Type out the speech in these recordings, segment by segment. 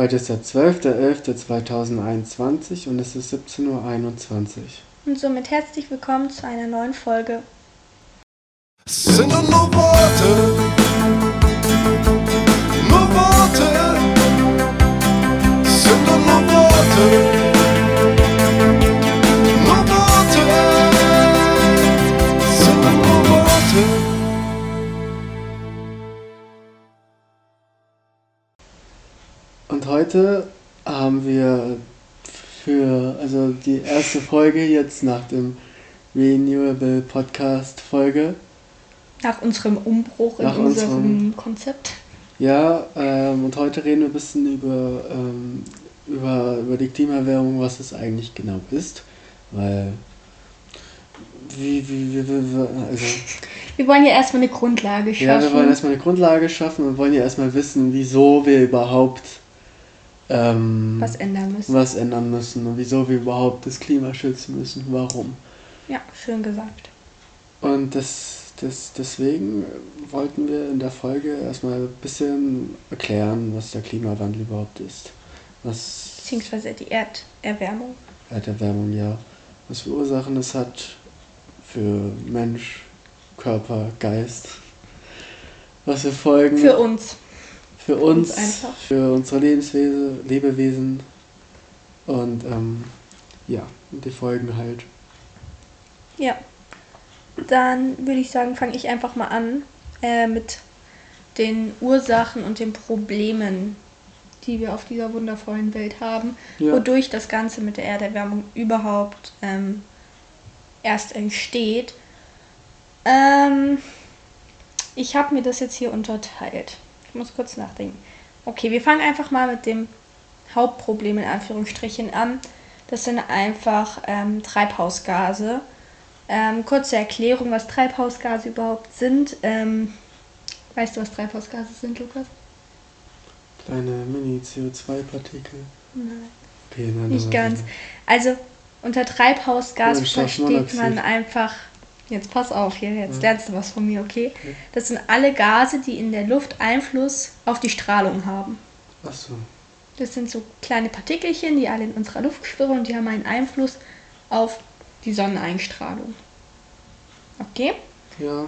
Heute ist der 12.11.2021 und es ist 17.21 Uhr. Und somit herzlich willkommen zu einer neuen Folge. Es sind nur Worte, heute haben wir für, also die erste Folge jetzt nach dem Renewable Podcast Folge. Nach unserem Umbruch Nach in unserem unserem- Konzept. Ja, ähm, und heute reden wir ein bisschen über, ähm, über, über die Klimaerwärmung, was es eigentlich genau ist. Weil, wie, wie, wie, wie, wie also, Wir wollen ja erstmal eine Grundlage schaffen. ja, wir wollen erstmal eine Grundlage schaffen und wollen ja erstmal wissen, wieso wir überhaupt ähm, was ändern müssen. was ändern müssen und wieso wir überhaupt das Klima schützen müssen, warum. Ja, schön gesagt. Und das, das, deswegen wollten wir in der Folge erstmal ein bisschen erklären, was der Klimawandel überhaupt ist. Was Beziehungsweise die Erderwärmung. Erderwärmung ja, was für Ursachen es hat für Mensch, Körper, Geist. Was für Folgen Für uns. Für uns, für unsere Lebenswesen, Lebewesen und ähm, ja, die Folgen halt. Ja. Dann würde ich sagen, fange ich einfach mal an äh, mit den Ursachen und den Problemen, die wir auf dieser wundervollen Welt haben, Ja. wodurch das Ganze mit der Erderwärmung überhaupt ähm, erst entsteht. Ähm, ich habe mir das jetzt hier unterteilt. Ich muss kurz nachdenken. Okay, wir fangen einfach mal mit dem Hauptproblem in Anführungsstrichen an. Das sind einfach ähm, Treibhausgase. Ähm, kurze Erklärung, was Treibhausgase überhaupt sind. Ähm, weißt du, was Treibhausgase sind, Lukas? Kleine Mini-CO2-Partikel. Nein. Okay, nein, Nicht ganz. Also unter Treibhausgas versteht man einfach. Jetzt pass auf hier, jetzt Ja. lernst du was von mir, okay? Okay. Das sind alle Gase, die in der Luft Einfluss auf die Strahlung haben. Achso. Das sind so kleine Partikelchen, die alle in unserer Luft schwirren und die haben einen Einfluss auf die Sonneneinstrahlung. Okay? Ja.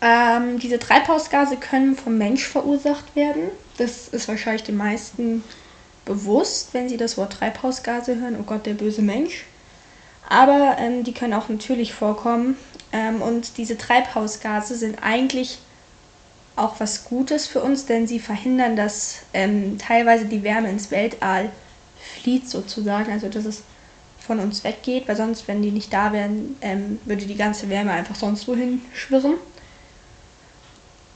Ähm, diese Treibhausgase können vom Mensch verursacht werden. Das ist wahrscheinlich den meisten bewusst, wenn sie das Wort Treibhausgase hören. Oh Gott, der böse Mensch. Aber ähm, die können auch natürlich vorkommen. Ähm, und diese Treibhausgase sind eigentlich auch was Gutes für uns, denn sie verhindern, dass ähm, teilweise die Wärme ins Weltall flieht sozusagen. Also dass es von uns weggeht, weil sonst, wenn die nicht da wären, ähm, würde die ganze Wärme einfach sonst wohin schwirren.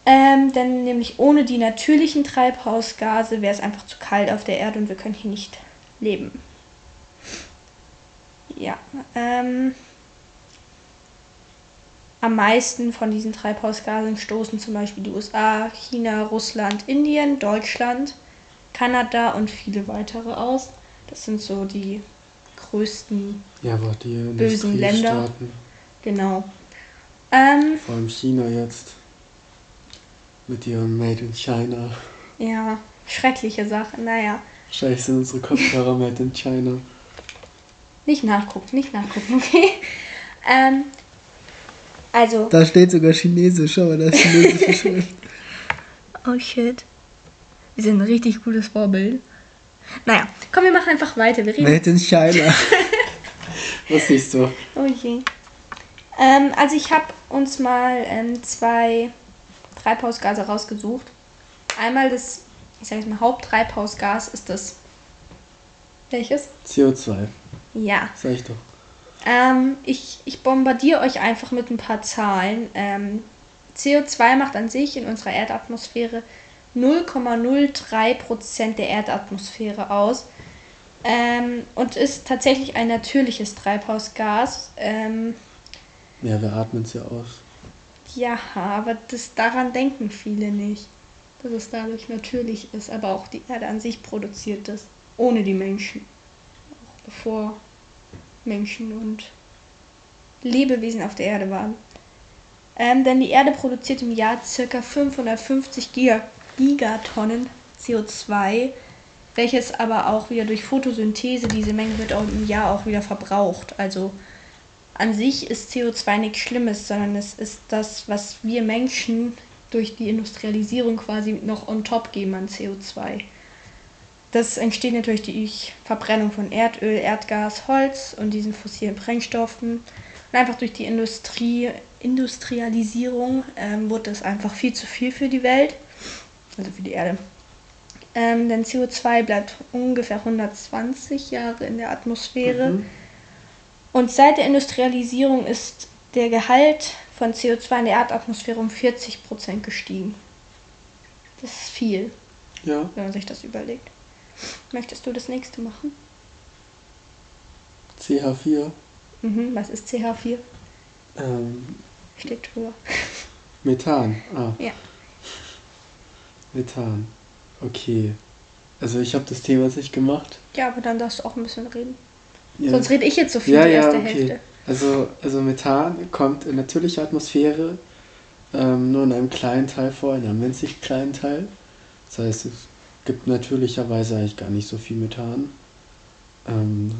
Ähm, denn nämlich ohne die natürlichen Treibhausgase wäre es einfach zu kalt auf der Erde und wir können hier nicht leben. Ja, ähm, am meisten von diesen Treibhausgasen stoßen zum Beispiel die USA, China, Russland, Indien, Deutschland, Kanada und viele weitere aus. Das sind so die größten, Ja, die Bösen Länder. Genau. Ähm, vor allem China jetzt, mit ihrem Made in China. ja, schreckliche Sache. Naja, Wahrscheinlich sind unsere Kopfhörer Made in China. Nicht nachgucken, nicht nachgucken, okay? Ähm, also, Da steht sogar Chinesisch, aber das chinesische Schrift. oh shit. Wir sind ein richtig gutes Vorbild. Naja, komm, wir machen einfach weiter. Wir reden Made in China. Was siehst du? Oh je. Ähm, also ich habe uns mal ähm, zwei Treibhausgase rausgesucht. Einmal das, ich sage jetzt mal, Haupttreibhausgas ist das. Welches? CO2, Ja. sag ich doch. Ähm, ich, ich bombardiere euch einfach mit ein paar Zahlen. Ähm, CO2 macht an sich in unserer Erdatmosphäre 0,03% der Erdatmosphäre aus. Ähm, und ist tatsächlich ein natürliches Treibhausgas. Ähm, Ja, wir atmen es ja aus. Ja, aber das, daran denken viele nicht, dass es dadurch natürlich ist, aber auch die Erde an sich produziert das, ohne die Menschen. Auch bevor Menschen und Lebewesen auf der Erde waren. Ähm, denn die Erde produziert im Jahr ca. 550 Giga Gigatonnen CO2. welches aber auch wieder durch Photosynthese, diese Menge wird auch im Jahr auch wieder verbraucht. Also an sich ist CO2 nichts Schlimmes, sondern es ist das, was wir Menschen durch die Industrialisierung quasi noch on top geben an CO2. Das entsteht natürlich durch Verbrennung von Erdöl, Erdgas, Holz und diesen fossilen Brennstoffen. Und einfach durch die Industrie, Industrialisierung ähm, wurde das einfach viel zu viel für die Welt, also für die Erde. Ähm, denn CO2 bleibt ungefähr 120 Jahre in der Atmosphäre. Mhm. Und seit der Industrialisierung ist der Gehalt von CO2 in der Erdatmosphäre um 40 Prozent gestiegen. Das ist viel, Ja. wenn man sich das überlegt. Möchtest du das nächste machen? CH4. Mhm, was ist CH4? Ähm, Steht drüber. Methan. Ah. Ja. Methan. Okay. Also ich habe das Thema nicht gemacht. Ja, aber dann darfst du auch ein bisschen reden. Ja. Sonst rede ich jetzt so viel ja, die ja, erste okay. Hälfte. Also, also Methan kommt in natürlicher Atmosphäre ähm, nur in einem kleinen Teil vor, in einem winzig kleinen Teil. Das heißt, es gibt natürlicherweise eigentlich gar nicht so viel Methan. Ähm,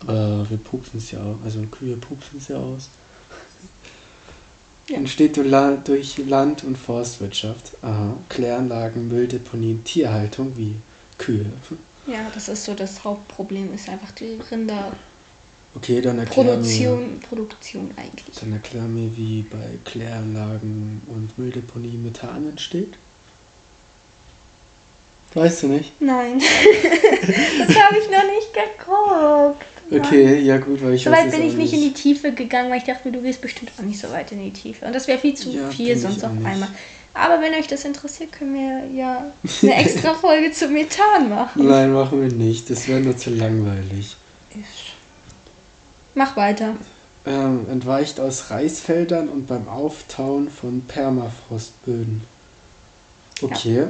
aber wir pupsen es ja auch, also Kühe pupsen es ja aus. Ja. Entsteht durch La- durch Land- und Forstwirtschaft, aha, Kläranlagen, Mülldeponien, Tierhaltung wie Kühe. Ja, das ist so das Hauptproblem, ist einfach die Rinderproduktion Okay, dann erklär mir, Produktion eigentlich. dann erklär mir, wie bei Kläranlagen und Mülldeponie Methan entsteht. Weißt du nicht? Nein, das habe ich noch nicht geguckt. Okay, ja gut, weil ich So weit bin ich nicht in die Tiefe gegangen, weil ich dachte mir, du gehst bestimmt auch nicht so weit in die Tiefe. Und das wäre viel zu Ja, viel ich sonst auch auf einmal. Aber wenn euch das interessiert, können wir ja eine extra Folge zu Methan machen. Nein, machen wir nicht. Das wäre nur zu langweilig. Mach weiter. Ähm, entweicht aus Reisfeldern und beim Auftauen von Permafrostböden. Okay. Ja.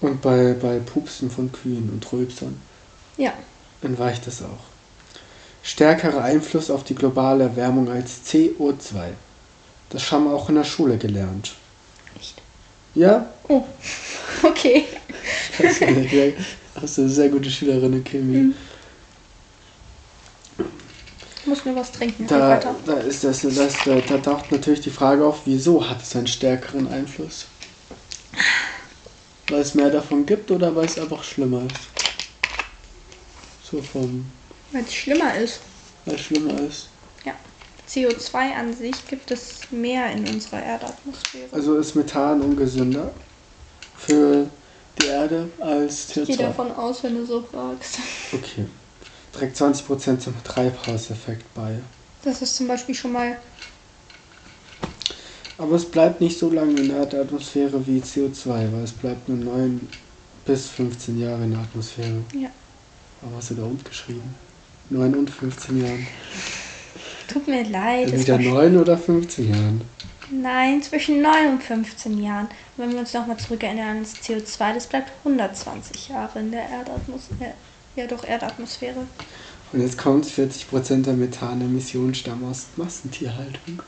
Und bei, bei Pupsen von Kühen und Rülpsern Ja, entweicht es auch. Stärkerer Einfluss auf die globale Erwärmung als CO2. Das haben wir auch in der Schule gelernt. echt. Ja? Oh, okay. Hast du eine sehr, gute Schülerin in Chemie. Mhm. Ich muss nur was trinken. Da, da ist das, das da, da taucht natürlich die Frage auf, wieso hat es einen stärkeren Einfluss? Weil es mehr davon gibt oder weil es einfach schlimmer ist? So vom, Weil es schlimmer ist. weil es schlimmer ist. CO2 an sich gibt es mehr in unserer Erdatmosphäre. Also ist Methan ungesünder für die Erde als Ich gehe CO2. davon aus, wenn du so fragst. Okay. Trägt 20% zum Treibhauseffekt bei. Das ist zum Beispiel schon mal. Aber es bleibt nicht so lange in der Atmosphäre wie CO2, weil es bleibt nur 9 bis 15 Jahre in der Atmosphäre. Ja. Warum hast du da und geschrieben? 9 und 15 Jahren. Tut mir leid. Entweder war 9 oder 15 Jahren. Nein, zwischen 9 und 15 Jahren. Und wenn wir uns nochmal zurückerinnern ans CO2, das bleibt 120 Jahre in der Erdatmosphäre. Ja, doch, Erdatmosphäre. Und jetzt kommt 40% der Methanemissionen stammen aus Massentierhaltung.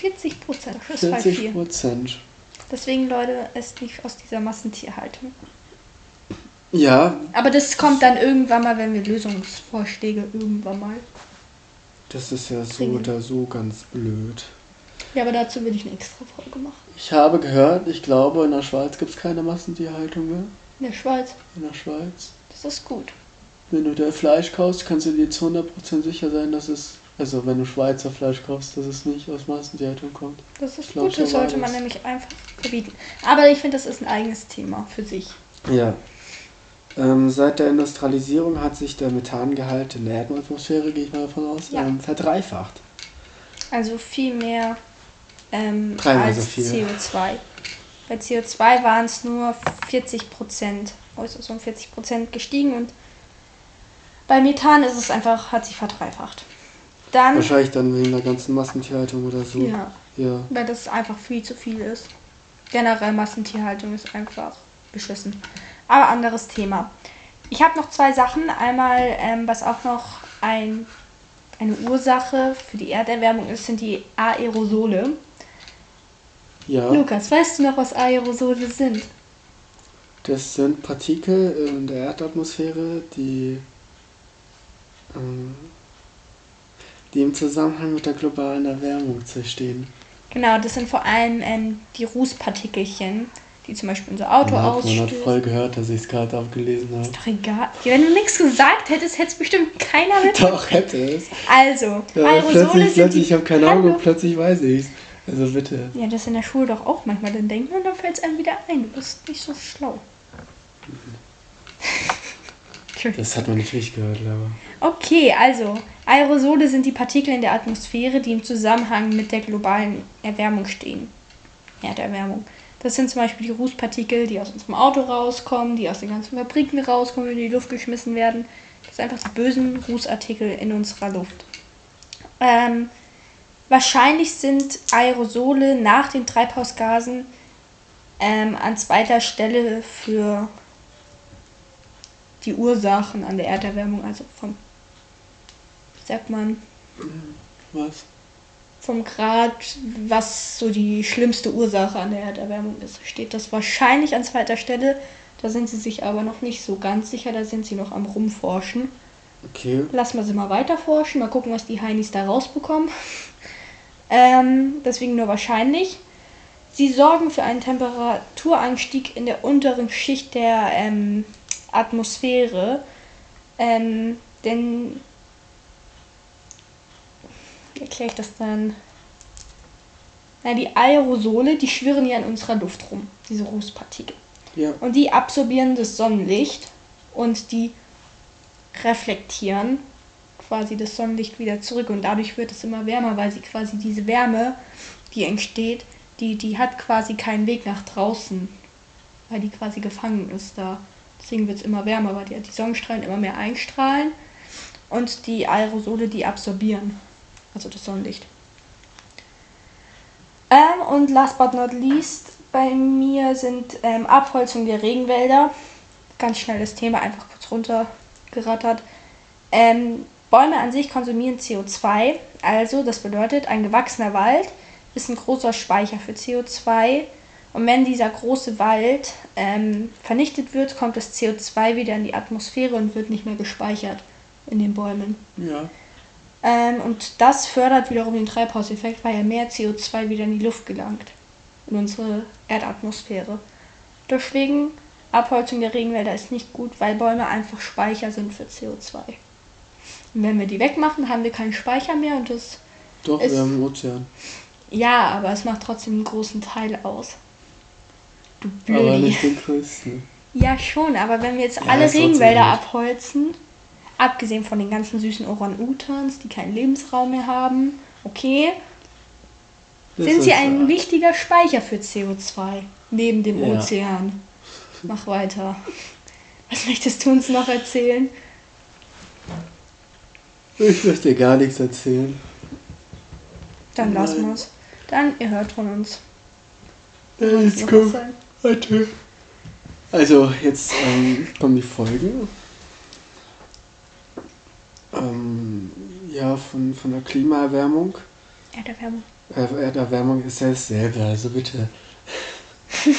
40 Prozent, das ist voll 40 viel. Prozent. Deswegen, Leute, esst nicht aus dieser Massentierhaltung. Ja, Aber das kommt dann irgendwann mal, wenn wir Lösungsvorschläge irgendwann mal. das ist ja so Bringen. oder so ganz blöd. Ja, aber dazu will ich eine extra Folge machen. Ich habe gehört, ich glaube, in der Schweiz gibt es keine Massentierhaltung mehr. In der Schweiz. In der Schweiz. Das ist gut. Wenn du da Fleisch kaufst, kannst du dir zu 100% sicher sein, dass es, also wenn du Schweizer Fleisch kaufst, dass es nicht aus Massentierhaltung kommt. Das ist gut, das sollte man nämlich einfach verbieten. Aber ich finde, das ist ein eigenes Thema für sich. Ja. Ähm, seit der Industrialisierung hat sich der Methangehalt in der Erdatmosphäre, gehe ich mal davon aus, Ja. ähm, verdreifacht. Also viel mehr ähm, Dreimal so als viel. CO2. Bei CO2 waren es nur 40 Prozent, also so um 40 Prozent gestiegen und bei Methan ist es einfach, hat sich verdreifacht. Dann, Wahrscheinlich dann wegen der ganzen Massentierhaltung oder so. ja, Ja. weil das einfach viel zu viel ist. Generell Massentierhaltung ist einfach beschissen. Aber anderes Thema. Ich habe noch zwei Sachen. Einmal, ähm, was auch noch ein, eine Ursache für die Erderwärmung ist, sind die Aerosole. Ja. Lukas, weißt du noch, was Aerosole sind? Das sind Partikel in der Erdatmosphäre, die, ähm, die im Zusammenhang mit der globalen Erwärmung stehen. Genau, das sind vor allem ähm, die Rußpartikelchen, die zum Beispiel unser Auto Man hat, man hat voll gehört, dass ich es gerade aufgelesen habe. Doch egal. Ja, wenn du nichts gesagt hättest, hätte es bestimmt keiner mit. Doch, hätte es. Also, Ja, Aerosole plötzlich, sind plötzlich, die... ich habe keine Ahnung, plötzlich weiß ich Also bitte. Ja, das in der Schule doch auch manchmal dann denken und dann fällt es einem wieder ein. Du bist nicht so schlau. Entschuldigung. Das hat man natürlich gehört, Laura. Okay, also Aerosole sind die Partikel in der Atmosphäre, die im Zusammenhang mit der globalen Erwärmung stehen. Erderwärmung. Das sind zum Beispiel die Rußpartikel, die aus unserem Auto rauskommen, die aus den ganzen Fabriken rauskommen, die in die Luft geschmissen werden. Das sind einfach die bösen Rußartikel in unserer Luft. Ähm, wahrscheinlich sind Aerosole nach den Treibhausgasen ähm, an zweiter Stelle für die Ursachen an der Erderwärmung, also vom, sagt man, Was? vom Grad, was so die schlimmste Ursache an der Erderwärmung ist, steht das wahrscheinlich an zweiter Stelle. Da sind sie sich aber noch nicht so ganz sicher, da sind sie noch am Rumforschen. Okay. Lassen wir sie mal weiter forschen, mal gucken, was die Heinis da rausbekommen. Ähm, deswegen nur wahrscheinlich. Sie sorgen für einen Temperaturanstieg in der unteren Schicht der ähm, Atmosphäre. Ähm, denn. Wie erkläre ich das dann? Na, die Aerosole, die schwirren ja in unserer Luft rum, diese Rußpartikel. Ja. Und die absorbieren das Sonnenlicht und die reflektieren quasi das Sonnenlicht wieder zurück und dadurch wird es immer wärmer, weil sie quasi diese Wärme, die entsteht, die, die hat quasi keinen Weg nach draußen, weil die quasi gefangen ist da. Deswegen wird es immer wärmer, weil die, die Sonnenstrahlen immer mehr einstrahlen und die Aerosole, die absorbieren, also das Sonnenlicht. Ähm, und last but not least, bei mir sind ähm, Abholzung der Regenwälder. Ganz schnell das Thema einfach kurz runtergerattert. Ähm, Bäume an sich konsumieren CO2, also das bedeutet, ein gewachsener Wald ist ein großer Speicher für CO2. Und wenn dieser große Wald ähm, vernichtet wird, kommt das CO2 wieder in die Atmosphäre und wird nicht mehr gespeichert in den Bäumen. Ja. Ähm, und das fördert wiederum den Treibhauseffekt, weil ja mehr CO2 wieder in die Luft gelangt. In unsere Erdatmosphäre. Deswegen, Abholzung der Regenwälder ist nicht gut, weil Bäume einfach Speicher sind für CO2. Und wenn wir die wegmachen, haben wir keinen Speicher mehr und das. Doch, Es- wir haben einen Ozean. Ja, aber es macht trotzdem einen großen Teil aus. Du Aber Blödi. nicht den größten. Ja, schon, aber wenn wir jetzt Ja, alle ist Regenwälder abholzen, abgesehen von den ganzen süßen Orang-Utans, die keinen Lebensraum mehr haben, okay, Das sind sie ein äh, wichtiger Speicher für CO2 neben dem Ja. Ozean. Mach weiter. Was möchtest du uns noch erzählen? Ich möchte dir gar nichts erzählen. Dann lassen Nein. wir's. Dann, ihr hört von uns. Ja, jetzt Noch komm, was sagen? weiter. Also, jetzt ähm, kommen die Folgen. Ja, von, von der Klimaerwärmung. Erderwärmung. Äh, Erderwärmung ist ja dasselbe, also bitte.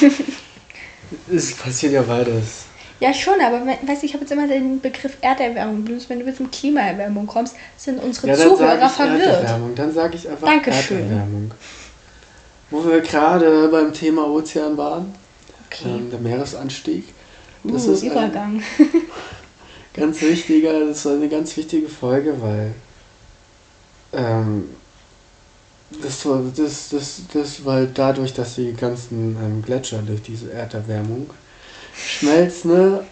es passiert ja beides. Ja, schon, aber we- weißt du, ich habe jetzt immer den Begriff Erderwärmung benutzt. Wenn du mit Klimaerwärmung kommst, sind unsere Ja, Zuhörer verwirrt. Erderwärmung. Dann sage ich einfach Dankeschön. Erderwärmung. Wo wir gerade beim Thema Ozean waren, Okay. ähm, der Meeresanstieg. Das uh, ist ein Übergang. ganz wichtiger, das war eine ganz wichtige Folge, weil ähm, das, das, das, das, weil dadurch, dass die ganzen ähm, Gletscher durch diese Erderwärmung schmelzen, ne,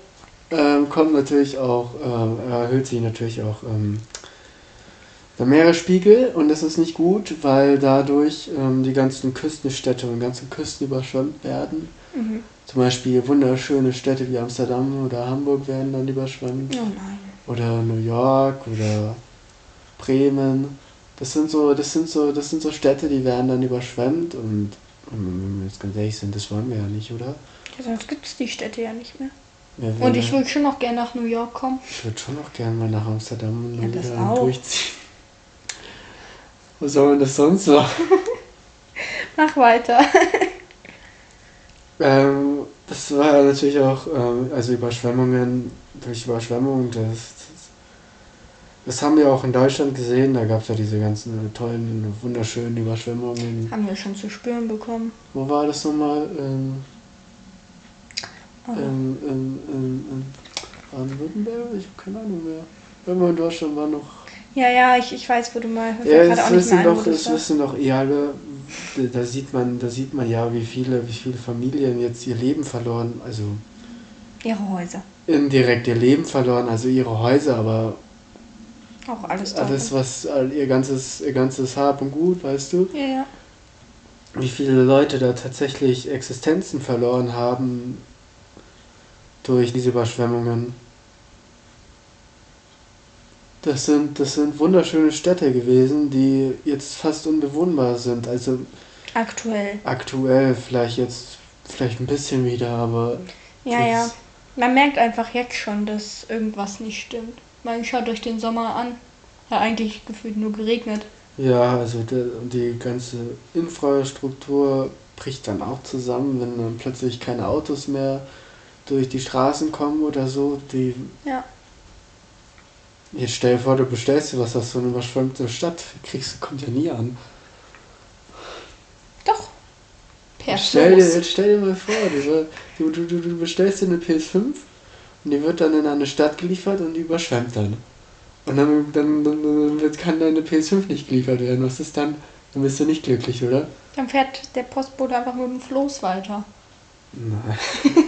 ähm, kommt natürlich auch, ähm, erhöht sich natürlich auch ähm, der Meeresspiegel und das ist nicht gut, weil dadurch ähm, die ganzen Küstenstädte und ganzen Küsten überschwemmt werden. Mhm. Zum Beispiel wunderschöne Städte wie Amsterdam oder Hamburg werden dann überschwemmt. Oh. Oder New York oder Bremen. Das sind so, das sind so, das sind so Städte, die werden dann überschwemmt und, und wenn wir jetzt ganz ehrlich sind, das wollen wir ja nicht, oder? Ja, sonst gibt es die Städte ja nicht mehr. Wir Und ich ja- würde schon noch gerne nach New York kommen. ich würde schon noch gerne mal nach Amsterdam und Ja, das auch. durchziehen. Was soll man das sonst noch? Mach weiter. Ähm, das war natürlich auch, ähm, also Überschwemmungen, durch Überschwemmungen, das, das, haben wir auch in Deutschland gesehen, da gab es ja diese ganzen tollen, wunderschönen Überschwemmungen. Haben wir schon zu spüren bekommen. Wo war das nochmal? Ähm, Oh. ähm, ähm, ähm, ähm, Baden-Württemberg? Ich habe keine Ahnung mehr. Irgendwo in Deutschland war noch. Ja, ja, ich, ich weiß, wo du mal. Ja, das wissen doch, das war. wissen doch eh alle. Da sieht man, da sieht man ja, wie viele, wie viele Familien jetzt ihr Leben verloren, also Ihre Häuser. indirekt ihr Leben verloren, also ihre Häuser, aber Auch alles alles, da. was all- ihr ganzes, ihr ganzes Hab und Gut, weißt du, Ja, ja. wie viele Leute da tatsächlich Existenzen verloren haben durch diese Überschwemmungen. Das sind, das sind wunderschöne Städte gewesen, die jetzt fast unbewohnbar sind. Also Aktuell. aktuell vielleicht jetzt vielleicht ein bisschen wieder, aber Ja, ja. Man merkt einfach jetzt schon, dass irgendwas nicht stimmt. Man schaut euch den Sommer an. Ja, eigentlich gefühlt nur geregnet. Ja, also der, die ganze Infrastruktur bricht dann auch zusammen, wenn dann plötzlich keine Autos mehr durch die Straßen kommen oder so. Die, Ja. jetzt stell dir vor, du bestellst dir was aus so einer überschwemmten Stadt, kriegst, kommt ja nie an. Doch. Per stell, dir, stell dir mal vor, du, du, du, du, du bestellst dir eine PS5 und die wird dann in eine Stadt geliefert und die überschwemmt dann. Und dann, dann, dann, dann kann deine PS5 nicht geliefert werden. Was ist dann? Dann bist du nicht glücklich, oder? Dann fährt der Postbote einfach mit dem Floß weiter. Nein.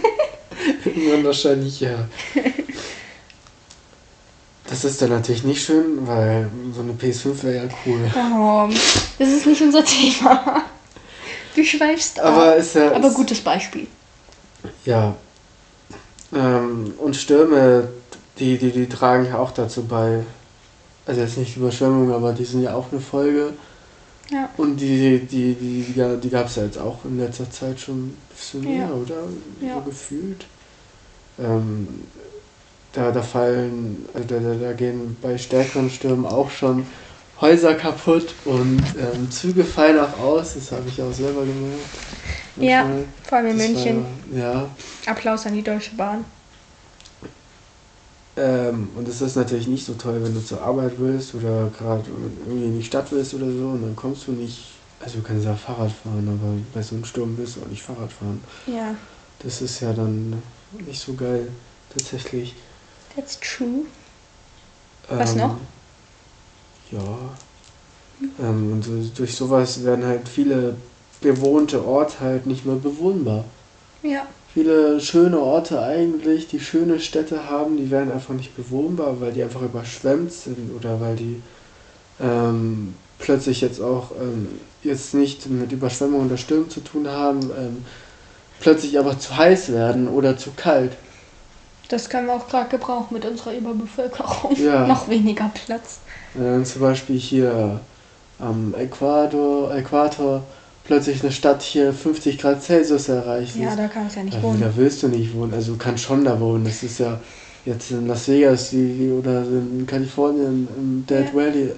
Irgendwann wahrscheinlich ja. Das ist dann natürlich nicht schön, weil so eine PS5 wäre ja cool. Oh, das ist nicht unser Thema. Du schweifst ab. Aber ist ja. Aber ist, gutes Beispiel. Ja. Ähm, und Stürme, die, die, die tragen ja auch dazu bei. Also jetzt nicht Überschwemmungen, aber die sind ja auch eine Folge. Ja. Und die, die, die, die, die gab es ja jetzt auch in letzter Zeit schon ein bisschen Ja. mehr, oder? Ja. So gefühlt. Ähm, da, da fallen, also da, da, da gehen bei stärkeren Stürmen auch schon Häuser kaputt und ähm, Züge fallen auch aus. Das habe ich auch selber gemerkt. Ja, Manchmal. Vor allem in Das München. War, ja. Applaus an die Deutsche Bahn. Ähm, und es ist natürlich nicht so toll, wenn du zur Arbeit willst oder gerade irgendwie in die Stadt willst oder so und dann kommst du nicht. Also du kannst ja Fahrrad fahren, aber bei so einem Sturm willst du auch nicht Fahrrad fahren. Ja, Das ist ja dann nicht so geil, tatsächlich. that's true. Was noch? Ja. Ähm, und so, durch sowas werden halt viele bewohnte Orte halt nicht mehr bewohnbar. Ja, Viele schöne Orte eigentlich, die schöne Städte haben, die werden einfach nicht bewohnbar, weil die einfach überschwemmt sind oder weil die ähm, plötzlich jetzt auch ähm, jetzt nicht mit Überschwemmungen oder Stürmen zu tun haben, ähm, plötzlich aber zu heiß werden oder zu kalt. das können wir auch gerade gebrauchen mit unserer Überbevölkerung. Ja. Noch weniger Platz. Äh, zum Beispiel hier am Äquator, Äquator plötzlich eine Stadt hier 50 Grad Celsius erreicht. Ja, da kannst du ja nicht da, wohnen. da willst du nicht wohnen. Also du kannst schon da wohnen. Das ist ja jetzt in Las Vegas die, oder in Kalifornien im Dead Ja. Valley.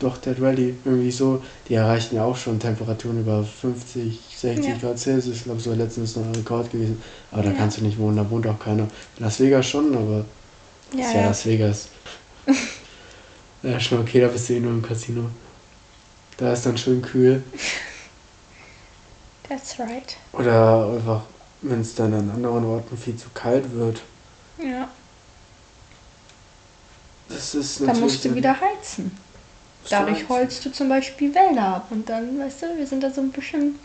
Doch, Dead Valley, irgendwie so. Die erreichen ja auch schon Temperaturen über 50, 60 Ja. Grad Celsius. Ich glaube, so letztens noch ein Rekord gewesen. Aber da Ja. kannst du nicht wohnen, da wohnt auch keiner. In Las Vegas schon, aber Ja, ist ja ja. Las Vegas. ja, schon okay, da bist du eh nur im Casino. Da ist dann schön kühl. That's right. Oder einfach, wenn es dann an anderen Orten viel zu kalt wird. Ja, Das ist natürlich. musst du wieder heizen. Dadurch holst du zum Beispiel Wälder ab und dann, weißt du, wir sind da so ein bisschen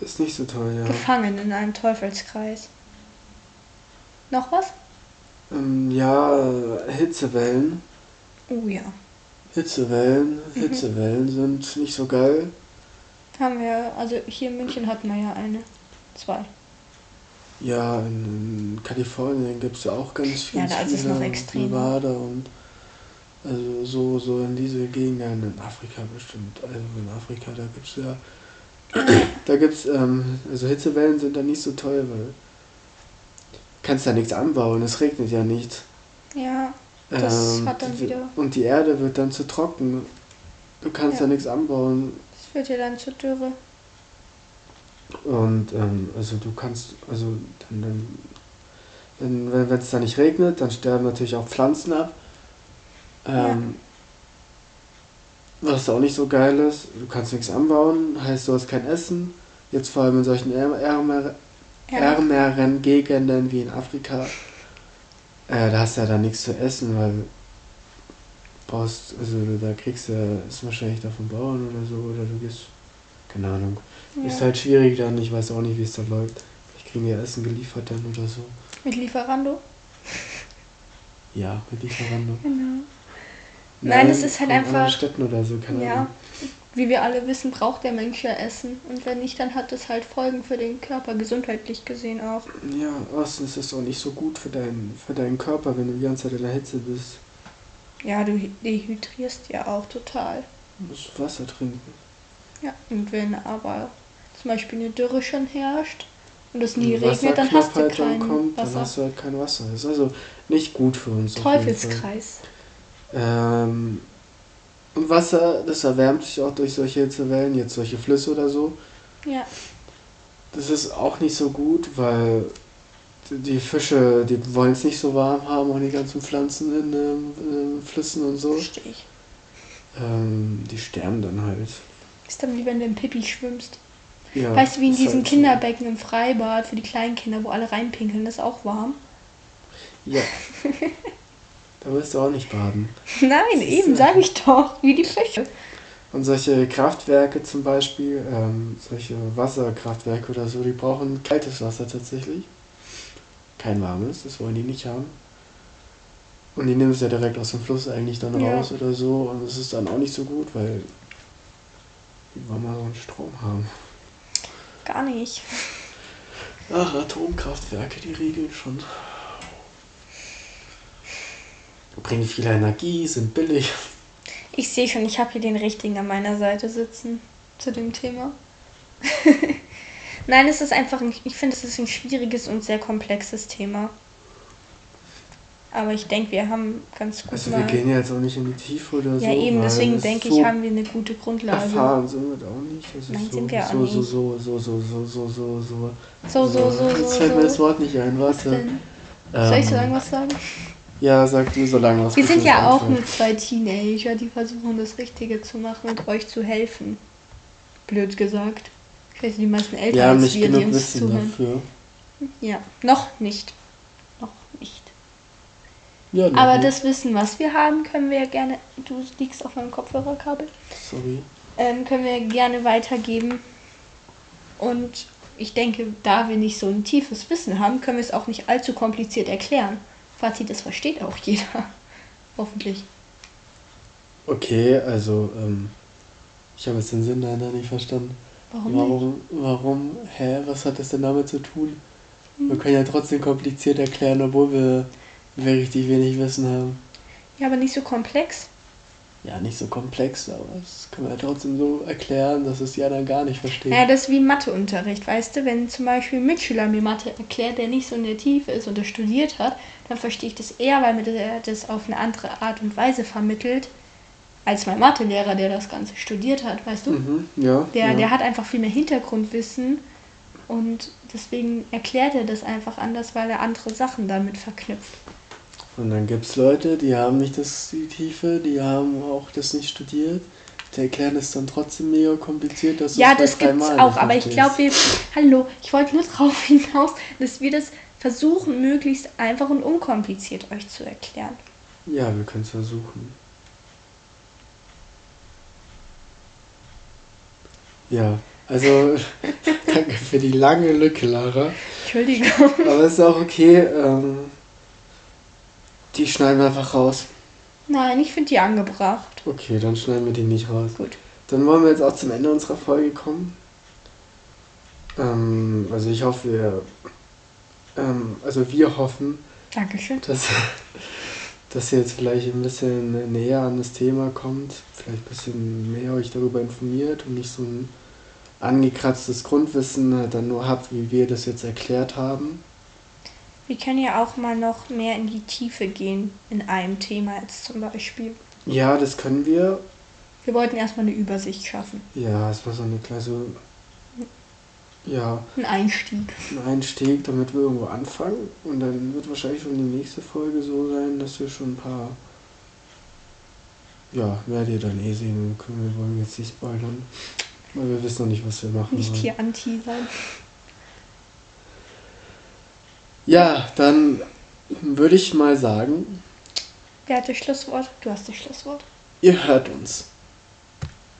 Das ist nicht so toll, ja. gefangen in einem Teufelskreis. Noch was? Ähm, ja, Hitzewellen. Oh ja. Hitzewellen. Mhm. Hitzewellen sind nicht so geil. Haben wir, also hier in München hatten wir ja eine. Zwei. Ja, in, in Kalifornien gibt es ja auch ganz viel. Ja, da ist es noch extremer. Nevada und also so, so in diese Gegenden, in Afrika bestimmt. Also in Afrika, da gibt es ja. da gibt's, ähm, also Hitzewellen sind da nicht so toll, weil du kannst da nichts anbauen, es regnet ja nicht. Ja, Das hat dann wieder- Und die Erde wird dann zu trocken. Du kannst Ja. da nichts anbauen. Wird ja dann zur Dürre. Und ähm, also du kannst, also dann, dann wenn es da nicht regnet, dann sterben natürlich auch Pflanzen ab. Ähm, Was auch nicht so geil ist, du kannst nichts anbauen, heißt du hast kein Essen. Jetzt vor allem in solchen ärmer, ärmer, Ja. ärmeren Gegenden wie in Afrika, äh, da hast du ja dann nichts zu essen, weil brauchst, also da kriegst du es wahrscheinlich da vom Bauern oder so, oder du gehst, keine Ahnung. Ist Ja. halt schwierig dann, ich weiß auch nicht, wie es da läuft. Ich kriege ja Essen geliefert dann oder so. Mit Lieferando? Ja, mit Lieferando. Genau. Nein, es ist halt einfach- Städten oder so, keine Ja. Ahnung. Wie wir alle wissen, braucht der Mensch ja Essen. Und wenn nicht, dann hat es halt Folgen für den Körper, gesundheitlich gesehen auch. Ja, außerdem ist es auch nicht so gut für deinen, für deinen Körper, wenn du die ganze Zeit in der Hitze bist. Ja, du dehydrierst ja auch total. Du musst Wasser trinken. Ja, und wenn aber zum Beispiel eine Dürre schon herrscht und es nie regnet, dann hast du dann kein kommt, dann Wasser. hast du halt kein Wasser. Das ist also nicht gut für uns. Teufelskreis. Ähm, und Wasser, das erwärmt sich auch durch solche Hitzewellen, jetzt solche Flüsse oder so. Ja, Das ist auch nicht so gut, weil die Fische, die wollen es nicht so warm haben und die ganzen Pflanzen in ähm, ähm, Flüssen und so. verstehe ich. Ähm, die sterben dann halt. Ist dann wie wenn du im Pipi schwimmst. Ja, weißt du, wie in ist diesen halt so. Kinderbecken im Freibad für die kleinen Kinder, wo alle reinpinkeln, das ist auch warm. Ja. da willst du auch nicht baden. Nein, eben, sag ich doch. Wie die Fische. Und solche Kraftwerke zum Beispiel, ähm, solche Wasserkraftwerke oder so, die brauchen kaltes Wasser tatsächlich. Kein warmes, das wollen die nicht haben. Und die nehmen es ja direkt aus dem Fluss eigentlich dann Ja. raus oder so. Und es ist dann auch nicht so gut, weil die wollen mal so einen Strom haben. Gar nicht. Ach, Atomkraftwerke, die regeln schon. Bringen viel Energie, sind billig. Ich sehe schon, ich habe hier den richtigen an meiner Seite sitzen zu dem Thema. Nein, es ist einfach, ein, ich finde, es ist ein schwieriges und sehr komplexes Thema. Aber ich denke, wir haben ganz gut Also wir gehen ja jetzt auch nicht in die Tiefe oder so. ja, eben, deswegen es denke so ich, haben wir eine gute Grundlage. Erfahren sind wir da auch nicht. Das Nein, so, sind wir auch so, nicht. so, so, so, so, so, so, so, so. So, so, so, so. Jetzt fällt mir das. Wort nicht ein, warte. Denn- Soll ich so Ähm, irgendwas sagen? Ja, sag du so lange was. Wir sind ja auch nur zwei Teenager, die versuchen, das Richtige zu machen und euch zu helfen. Blöd gesagt. Ich weiß, die meisten Eltern haben als nicht wir, die uns Wissen zuhören. dafür. Ja, noch nicht. Noch nicht. Ja, Aber nee, das Wissen, was wir haben, können wir ja gerne. Du liegst auf meinem Kopfhörerkabel. Sorry. Ähm, können wir gerne weitergeben. Und ich denke, da wir nicht so ein tiefes Wissen haben, können wir es auch nicht allzu kompliziert erklären. Fazit, das versteht auch jeder. Hoffentlich. Okay, also, ähm, ich habe jetzt den Sinn leider nicht verstanden. Warum? Warum, warum, hä, was hat das denn damit zu tun? Hm. Wir können ja trotzdem kompliziert erklären, obwohl wir, wir richtig wenig Wissen haben. Ja, aber nicht so komplex. Ja, nicht so komplex, aber das können wir ja trotzdem so erklären, dass es die anderen gar nicht verstehen. Ja, das ist wie Matheunterricht, weißt du? Wenn zum Beispiel ein Mitschüler mir Mathe erklärt, der nicht so in der Tiefe ist und das studiert hat, dann verstehe ich das eher, weil mir das auf eine andere Art und Weise vermittelt, als mein Mathelehrer, der das Ganze studiert hat, weißt du? Mhm, ja. Der, ja. der hat einfach viel mehr Hintergrundwissen und deswegen erklärt er das einfach anders, weil er andere Sachen damit verknüpft. Und dann gibt es Leute, die haben nicht das, die Tiefe, die haben auch das nicht studiert. Die erklären es dann trotzdem mega kompliziert, dass Ja, es das gibt's dreimal auch, aber ich glaube, wir. Hallo, ich wollte nur darauf hinaus, dass wir das versuchen, möglichst einfach und unkompliziert euch zu erklären. Ja, wir können es versuchen. Ja, also danke für die lange Lücke, Lara. Entschuldigung. Aber ist auch okay. Ähm, die schneiden wir einfach raus. Nein, ich finde die angebracht. Okay, dann schneiden wir die nicht raus. Gut. Dann wollen wir jetzt auch zum Ende unserer Folge kommen. Ähm, also ich hoffe, wir, ähm, also wir hoffen, Dankeschön. dass, dass ihr jetzt vielleicht ein bisschen näher an das Thema kommt, vielleicht ein bisschen mehr euch darüber informiert und nicht so ein angekratztes Grundwissen dann nur habt, wie wir das jetzt erklärt haben. Wir können ja auch mal noch mehr in die Tiefe gehen in einem Thema jetzt zum Beispiel. Ja, das können wir. Wir wollten erstmal eine Übersicht schaffen. Ja, es war so eine kleine, so ja, Ein Einstieg. einen Einstieg, damit wir irgendwo anfangen. Und dann wird wahrscheinlich schon die nächste Folge so sein, dass wir schon ein paar. Ja, werdet ihr dann eh sehen. Können wir wollen jetzt nicht spoilern. Weil wir wissen noch nicht, was wir machen Nicht wollen. hier anteasern. Ja, dann würde ich mal sagen, Wer hat das Schlusswort? Du hast das Schlusswort. ihr hört uns.